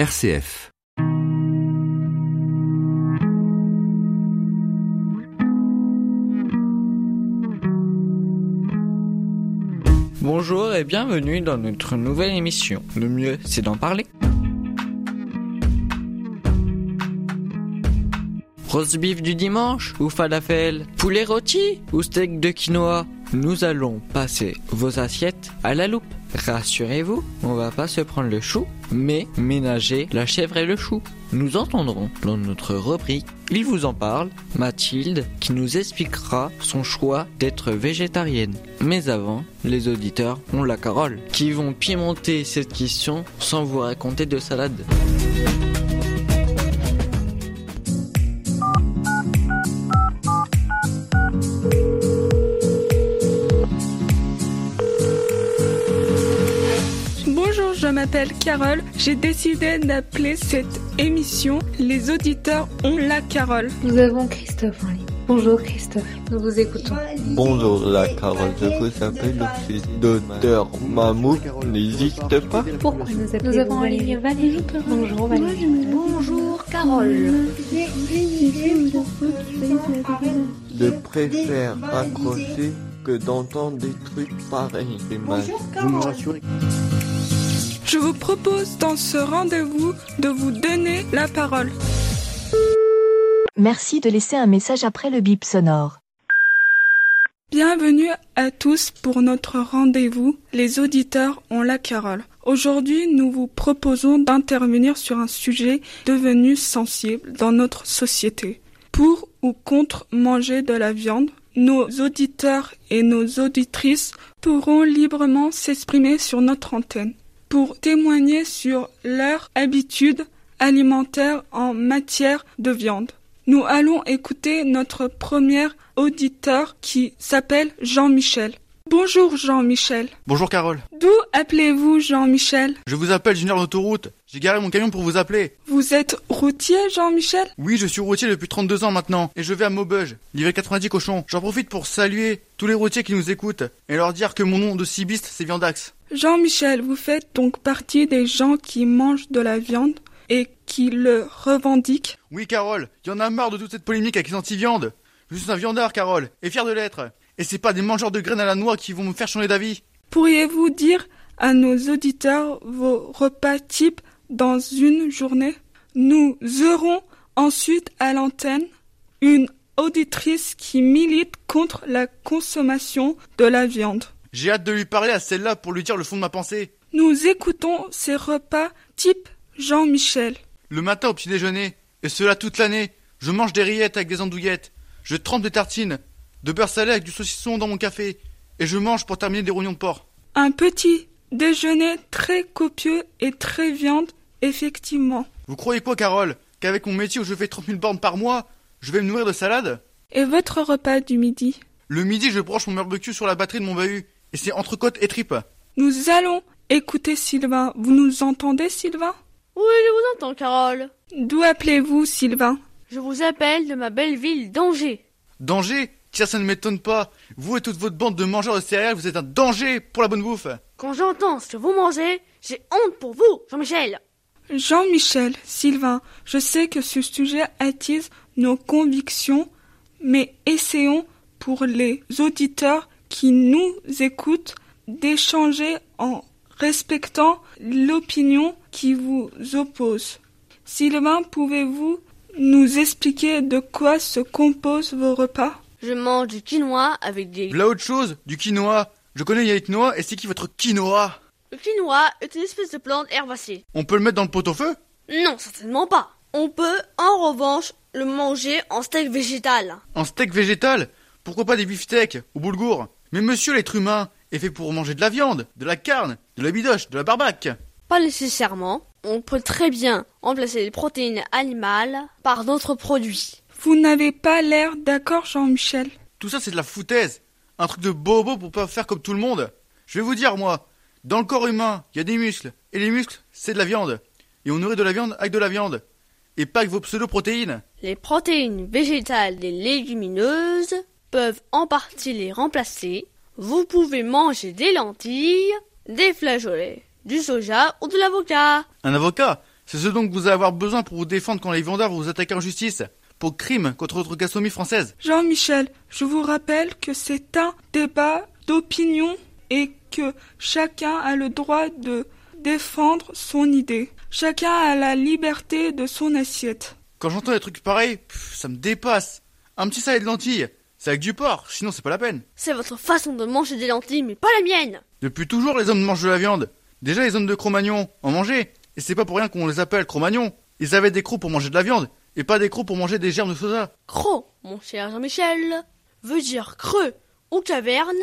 RCF. Bonjour et bienvenue dans notre nouvelle émission. Le mieux, c'est d'en parler. Rose beef du dimanche ou falafel Poulet rôti ou steak de quinoa? Nous allons passer vos assiettes à la loupe. Rassurez-vous, on va pas se prendre le chou, mais ménager la chèvre et le chou. Nous entendrons dans notre rubrique Il vous en parle, Mathilde, qui nous expliquera son choix d'être végétarienne. Mais avant, les auditeurs ont la parole, qui vont pimenter cette question sans vous raconter de salade. M'appelle Carole. J'ai décidé d'appeler cette émission Les auditeurs ont la Carole. Nous avons Christophe en ligne. Bonjour Christophe, nous vous écoutons. Bonjour la Carole, je vous appelle l'office d'auteur Mammouth n'hésite pas. Pourquoi nous appelons Nous avons en ligne Valérie. Bonjour Valérie. Bonjour Carole. Je préfère accrocher que d'entendre des trucs pareils. C'est mal. Je vous propose dans ce rendez-vous de vous donner la parole. Merci de laisser un message après le bip sonore. Bienvenue à tous pour notre rendez-vous. Les auditeurs ont la Carole. Aujourd'hui, nous vous proposons d'intervenir sur un sujet devenu sensible dans notre société. Pour ou contre manger de la viande, nos auditeurs et nos auditrices pourront librement s'exprimer sur notre antenne pour témoigner sur leurs habitudes alimentaires en matière de viande. Nous allons écouter notre premier auditeur qui s'appelle Jean-Michel. Bonjour Jean-Michel. Bonjour Carole. D'où appelez-vous Jean-Michel? Je vous appelle Junior d'autoroute. J'ai garé mon camion pour vous appeler. Vous êtes routier Jean-Michel? Oui, je suis routier depuis 32 ans maintenant et je vais à Maubeuge, livrer 90 cochons. J'en profite pour saluer tous les routiers qui nous écoutent et leur dire que mon nom de cibiste c'est Viandax. Jean-Michel, vous faites donc partie des gens qui mangent de la viande et qui le revendiquent? Oui Carole, y en a marre de toute cette polémique avec les anti-viande. Je suis un viandard Carole, et fier de l'être. Et c'est pas des mangeurs de graines à la noix qui vont me faire changer d'avis. Pourriez-vous dire à nos auditeurs vos repas types dans une journée? Nous aurons ensuite à l'antenne une auditrice qui milite contre la consommation de la viande. J'ai hâte de lui parler à celle-là pour lui dire le fond de ma pensée. Nous écoutons ces repas type Jean-Michel. Le matin au petit déjeuner, et cela toute l'année, je mange des rillettes avec des andouillettes. Je trempe des tartines, de beurre salé avec du saucisson dans mon café, et je mange pour terminer des rognons de porc. Un petit déjeuner très copieux et très viande, effectivement. Vous croyez quoi, Carole Qu'avec mon métier où je fais 30 000 bornes par mois, je vais me nourrir de salade? Et votre repas du midi? Le midi, je branche mon barbecue sur la batterie de mon bahut, et c'est entrecôte et tripes. Nous allons écouter Sylvain. Vous nous entendez, Sylvain? Oui, je vous entends Carole. D'où appelez-vous, Sylvain? Je vous appelle de ma belle ville d'Angers. Danger Tiens, ça ne m'étonne pas. Vous et toute votre bande de mangeurs de céréales, vous êtes un danger pour la bonne bouffe. Quand j'entends ce que vous mangez, j'ai honte pour vous, Jean-Michel. Jean-Michel, Sylvain, je sais que ce sujet attise nos convictions, mais essayons pour les auditeurs qui nous écoutent d'échanger en respectant l'opinion qui vous oppose. Sylvain, pouvez-vous nous expliquer de quoi se composent vos repas? Je mange du quinoa avec des... Là autre chose, du quinoa. Je connais Yannick Noah, et c'est qui votre quinoa? Le quinoa est une espèce de plante herbacée. On peut le mettre dans le pot-au-feu? Non, certainement pas. On peut, en revanche, le manger en steak végétal. En steak végétal? Pourquoi pas des beefsteaks ou boulgour? Mais monsieur l'être humain est fait pour manger de la viande, de la carne, de la bidoche, de la barbaque. Pas nécessairement. On peut très bien remplacer les protéines animales par d'autres produits. Vous n'avez pas l'air d'accord, Jean-Michel. Tout ça c'est de la foutaise. Un truc de bobo pour pas faire comme tout le monde. Je vais vous dire moi, dans le corps humain, il y a des muscles. Et les muscles, c'est de la viande. Et on nourrit de la viande avec de la viande. Et pas avec vos pseudo-protéines. Les protéines végétales et légumineuses peuvent en partie les remplacer. Vous pouvez manger des lentilles, des flageolets, du soja ou de l'avocat. Un avocat C'est ce dont vous allez avoir besoin pour vous défendre quand les vendeurs vous attaquent en justice. Pour crime contre votre gastronomie française. Jean-Michel, je vous rappelle que c'est un débat d'opinion et que chacun a le droit de défendre son idée. Chacun a la liberté de son assiette. Quand j'entends des trucs pareils, pff, ça me dépasse. Un petit salé de lentilles, c'est avec du porc, sinon c'est pas la peine. C'est votre façon de manger des lentilles, mais pas la mienne. Depuis toujours, les hommes mangent de la viande. Déjà, les hommes de Cro-Magnon en mangeaient. Et c'est pas pour rien qu'on les appelle Cro-Magnon. Ils avaient des crocs pour manger de la viande, et pas des crocs pour manger des germes de soda. Cro, mon cher Jean-Michel, veut dire creux ou caverne,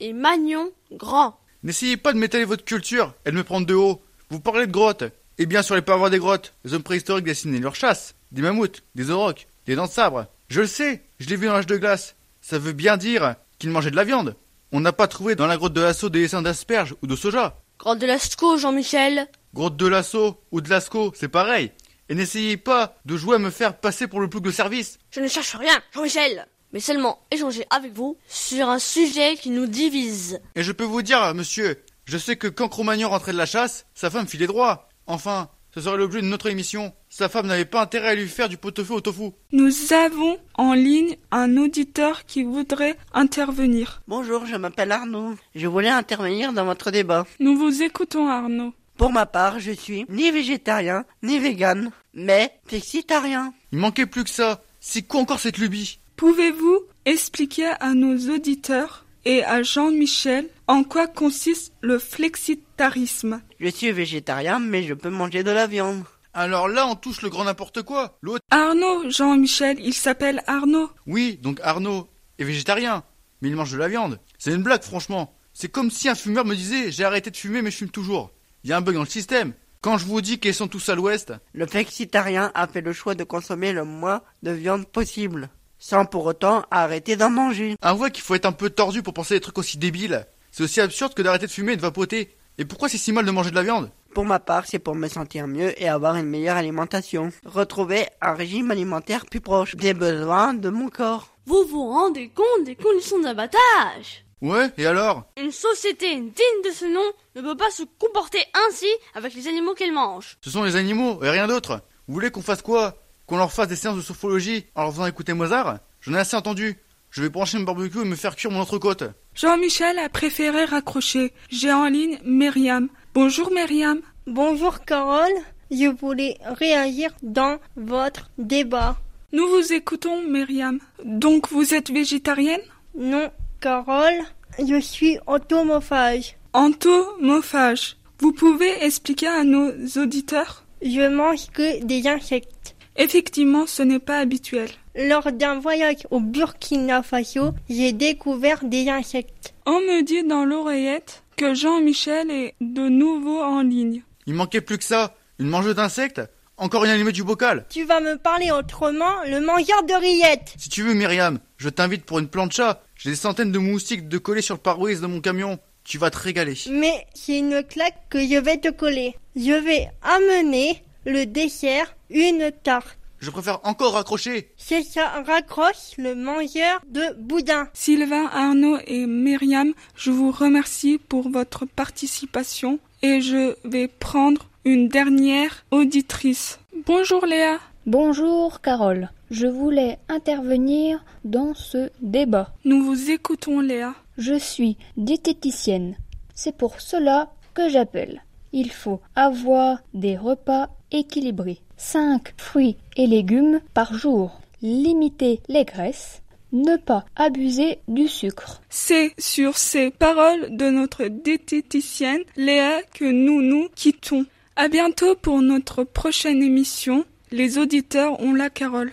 et magnon, grand. N'essayez pas de m'étaler votre culture et de me prendre de haut. Vous parlez de grottes. Et bien sur les parois des grottes, les hommes préhistoriques dessinaient leur chasse. Des mammouths, des aurochs, des dents de sabre. Je le sais, je l'ai vu dans l'âge de glace. Ça veut bien dire qu'ils mangeaient de la viande. On n'a pas trouvé dans la grotte de Lascaux des dessins d'asperges ou de soja. Grotte de Lascaux, Jean-Michel. Grotte de Lascaux ou de Lascaux, c'est pareil. Et n'essayez pas de jouer à me faire passer pour le plouc de service. Je ne cherche rien, Jean-Michel, mais seulement échanger avec vous sur un sujet qui nous divise. Et je peux vous dire, monsieur, je sais que quand Cro-Magnon rentrait de la chasse, sa femme filait droit. Enfin, ce serait l'objet de notre émission. Sa femme n'avait pas intérêt à lui faire du pot-au-feu au tofu. Nous avons en ligne un auditeur qui voudrait intervenir. Bonjour, je m'appelle Arnaud. Je voulais intervenir dans votre débat. Nous vous écoutons Arnaud. Pour ma part, je suis ni végétarien, ni vegan, mais flexitarien. Il manquait plus que ça. C'est quoi encore cette lubie? Pouvez-vous expliquer à nos auditeurs et à Jean-Michel en quoi consiste le flexitarisme? Je suis végétarien, mais je peux manger de la viande. Alors là, on touche le grand n'importe quoi. L'autre. Arnaud, Jean-Michel, il s'appelle Arnaud. Oui, donc Arnaud est végétarien, mais il mange de la viande. C'est une blague, franchement. C'est comme si un fumeur me disait j'ai arrêté de fumer, mais je fume toujours. Il y a un bug dans le système. Quand je vous dis qu'ils sont tous à l'ouest, Le flexitarien a fait le choix de consommer le moins de viande possible, sans pour autant arrêter d'en manger. avouez qu'il faut être un peu tordu pour penser des trucs aussi débiles. C'est aussi absurde que d'arrêter de fumer et de vapoter. Et pourquoi c'est si mal de manger de la viande? Pour ma part, c'est pour me sentir mieux et avoir une meilleure alimentation. Retrouver un régime alimentaire plus proche des besoins de mon corps. Vous vous rendez compte des conditions d'abattage? Ouais, et alors Une société digne de ce nom ne peut pas se comporter ainsi avec les animaux qu'elle mange. Ce sont les animaux et rien d'autre. Vous voulez qu'on fasse quoi? Qu'on leur fasse des séances de sophrologie en leur faisant écouter Mozart? J'en ai assez entendu. Je vais brancher mon barbecue et me faire cuire mon entrecôte. Jean-Michel a préféré raccrocher. J'ai en ligne Myriam. Bonjour Myriam. Bonjour Carole, je voulais réagir dans votre débat. Nous vous écoutons Myriam. Donc vous êtes végétarienne? Non, Carole, je suis automophage. Entomophage. Vous pouvez expliquer à nos auditeurs? Je mange que des insectes. Effectivement, ce n'est pas habituel. Lors d'un voyage au Burkina Faso, j'ai découvert des insectes. On me dit dans l'oreillette que Jean-Michel est de nouveau en ligne. Il manquait plus que ça. Une mangeuse d'insectes? Encore une allumée du bocal? Tu vas me parler autrement, le mangeur de rillettes. Si tu veux, Myriam, je t'invite pour une plancha. J'ai des centaines de moustiques de coller sur le pare-brise de mon camion. Tu vas te régaler. Mais c'est une claque que je vais te coller. Je vais amener le dessert, une tarte. Je préfère encore raccrocher. C'est ça raccroche le mangeur de boudin. Sylvain, Arnaud et Myriam, je vous remercie pour votre participation et je vais prendre une dernière auditrice. Bonjour Léa. Bonjour Carole, je voulais intervenir dans ce débat. Nous vous écoutons Léa. Je suis diététicienne. C'est pour cela que j'appelle. Il faut avoir des repas équilibrés. 5 fruits et légumes par jour. Limiter les graisses. Ne pas abuser du sucre. C'est sur ces paroles de notre diététicienne Léa que nous nous quittons. À bientôt pour notre prochaine émission. Les auditeurs ont la Carole.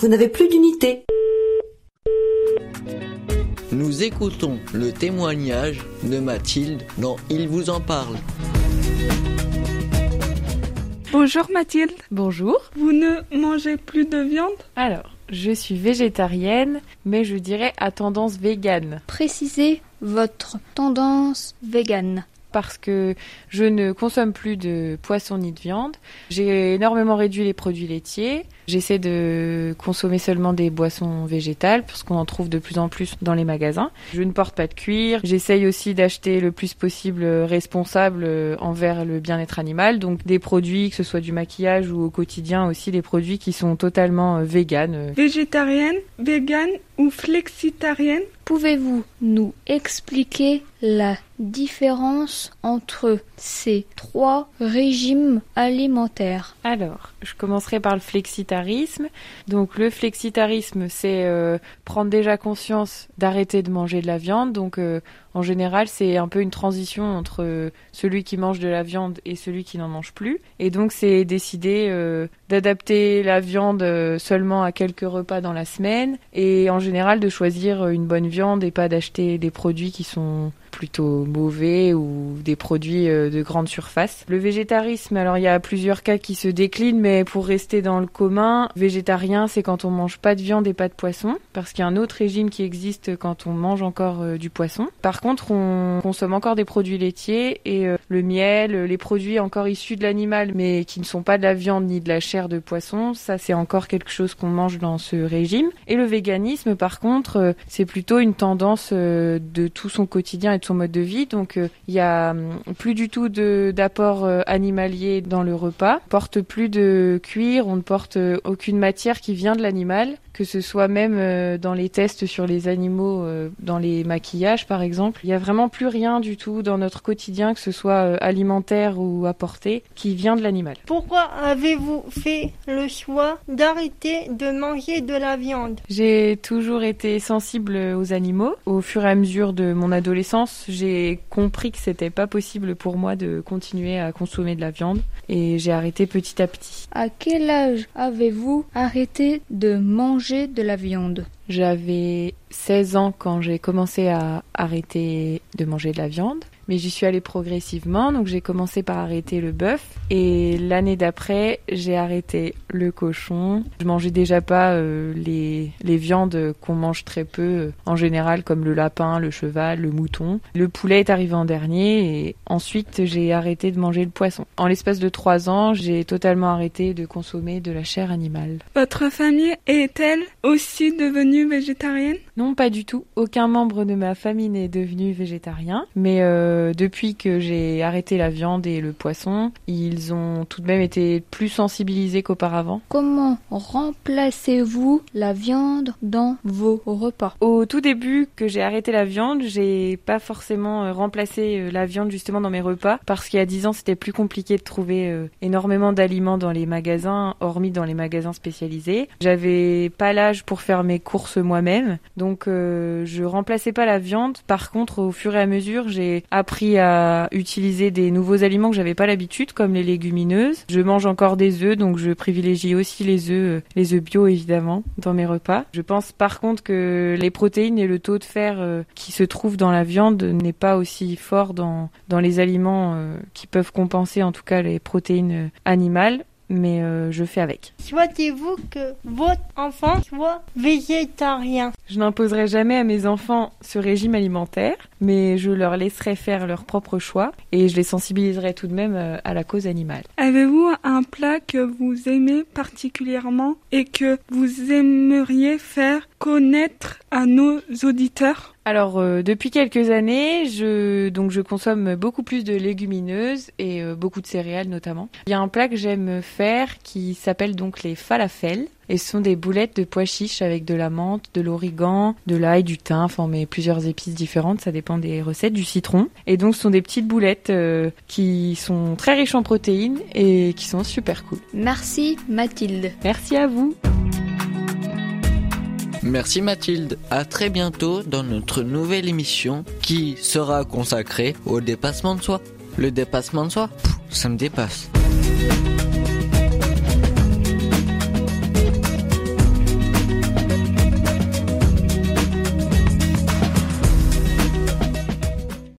Vous n'avez plus d'unité. Nous écoutons le témoignage de Mathilde dans Il vous en parle. Bonjour Mathilde. Bonjour. Vous ne mangez plus de viande? Alors, je suis végétarienne, mais je dirais à tendance végane. Précisez votre tendance végane. Parce que je ne consomme plus de poisson ni de viande. J'ai énormément réduit les produits laitiers. J'essaie de consommer seulement des boissons végétales parce qu'on en trouve de plus en plus dans les magasins. Je ne porte pas de cuir. J'essaye aussi d'acheter le plus possible responsable envers le bien-être animal. Donc des produits, que ce soit du maquillage ou au quotidien aussi, des produits qui sont totalement véganes. Végétarienne, végane ou flexitarienne? Pouvez-vous nous expliquer la différence entre ces trois régimes alimentaires Alors, je commencerai par le flexitarisme. Donc le flexitarisme, c'est euh, prendre déjà conscience d'arrêter de manger de la viande. Donc euh, en général, c'est un peu une transition entre euh, celui qui mange de la viande et celui qui n'en mange plus. Et donc c'est décider d'adapter la viande seulement à quelques repas dans la semaine et en général de choisir une bonne viande et pas d'acheter des produits qui sont plutôt mauvais ou des produits euh, de grande surface. Le végétarisme, alors il y a plusieurs cas qui se déclinent, mais pour rester dans le commun, végétarien, c'est quand on mange pas de viande et pas de poisson, parce qu'il y a un autre régime qui existe quand on mange encore euh, du poisson. Contre, on consomme encore des produits laitiers et euh, le miel, les produits encore issus de l'animal, mais qui ne sont pas de la viande ni de la chair de poisson, ça c'est encore quelque chose qu'on mange dans ce régime. Et le véganisme, par contre, c'est plutôt une tendance de tout son quotidien son mode de vie. Donc euh, il y a hum, plus du tout d'apport euh, animalier dans le repas. On porte plus de cuir, on ne porte euh, aucune matière qui vient de l'animal que ce soit même euh, dans les tests sur les animaux, euh, dans les maquillages par exemple. Il n'y a vraiment plus rien du tout dans notre quotidien, que ce soit euh, alimentaire ou apporté, qui vient de l'animal. Pourquoi avez-vous fait le choix d'arrêter de manger de la viande? J'ai toujours été sensible aux animaux. Au fur et à mesure de mon adolescence, j'ai compris que c'était pas possible pour moi de continuer à consommer de la viande et j'ai arrêté petit à petit. À quel âge avez-vous arrêté de manger? J'avais 16 ans quand j'ai commencé à arrêter de manger de la viande mais j'y suis allée progressivement. Donc j'ai commencé par arrêter le bœuf et l'année d'après j'ai arrêté le cochon. Je mangeais déjà pas euh, les, les viandes qu'on mange très peu euh, en général comme le lapin, le cheval, le mouton. Le poulet est arrivé en dernier et ensuite j'ai arrêté de manger le poisson. En l'espace de trois ans j'ai totalement arrêté de consommer de la chair animale. Votre famille est-elle aussi devenue végétarienne? Non pas du tout. Aucun membre de ma famille n'est devenu végétarien mais euh, euh, depuis que j'ai arrêté la viande et le poisson, ils ont tout de même été plus sensibilisés qu'auparavant. Comment remplacez-vous la viande dans vos repas? Au tout début que j'ai arrêté la viande, j'ai pas forcément euh, remplacé euh, la viande justement dans mes repas parce qu'il y a dix ans c'était plus compliqué de trouver énormément d'aliments dans les magasins, hormis dans les magasins spécialisés. J'avais pas l'âge pour faire mes courses moi-même, donc je remplaçais pas la viande. Par contre, au fur et à mesure, j'ai appris à utiliser des nouveaux aliments que j'avais pas l'habitude, comme les légumineuses. Je mange encore des œufs, donc je privilégie aussi les œufs, euh, les œufs bio évidemment, dans mes repas. Je pense par contre que les protéines et le taux de fer euh, qui se trouve dans la viande n'est pas aussi fort dans, dans les aliments euh, qui peuvent compenser en tout cas les protéines animales mais euh, je fais avec. Souhaitez-vous que votre enfant soit végétarien? Je n'imposerai jamais à mes enfants ce régime alimentaire, mais je leur laisserai faire leur propre choix et je les sensibiliserai tout de même euh, à la cause animale. Avez-vous un plat que vous aimez particulièrement et que vous aimeriez faire connaître à nos auditeurs? Alors euh, depuis quelques années, je donc je consomme beaucoup plus de légumineuses et euh, beaucoup de céréales notamment. Il y a un plat que j'aime faire qui s'appelle donc les falafels et ce sont des boulettes de pois chiches avec de la menthe, de l'origan, de l'ail, du thym, enfin mais plusieurs épices différentes, ça dépend des recettes, du citron. Et donc ce sont des petites boulettes euh, qui sont très riches en protéines et qui sont super cool. Merci Mathilde. Merci à vous. Merci Mathilde. À très bientôt dans notre nouvelle émission qui sera consacrée au dépassement de soi. Le dépassement de soi, ça me dépasse.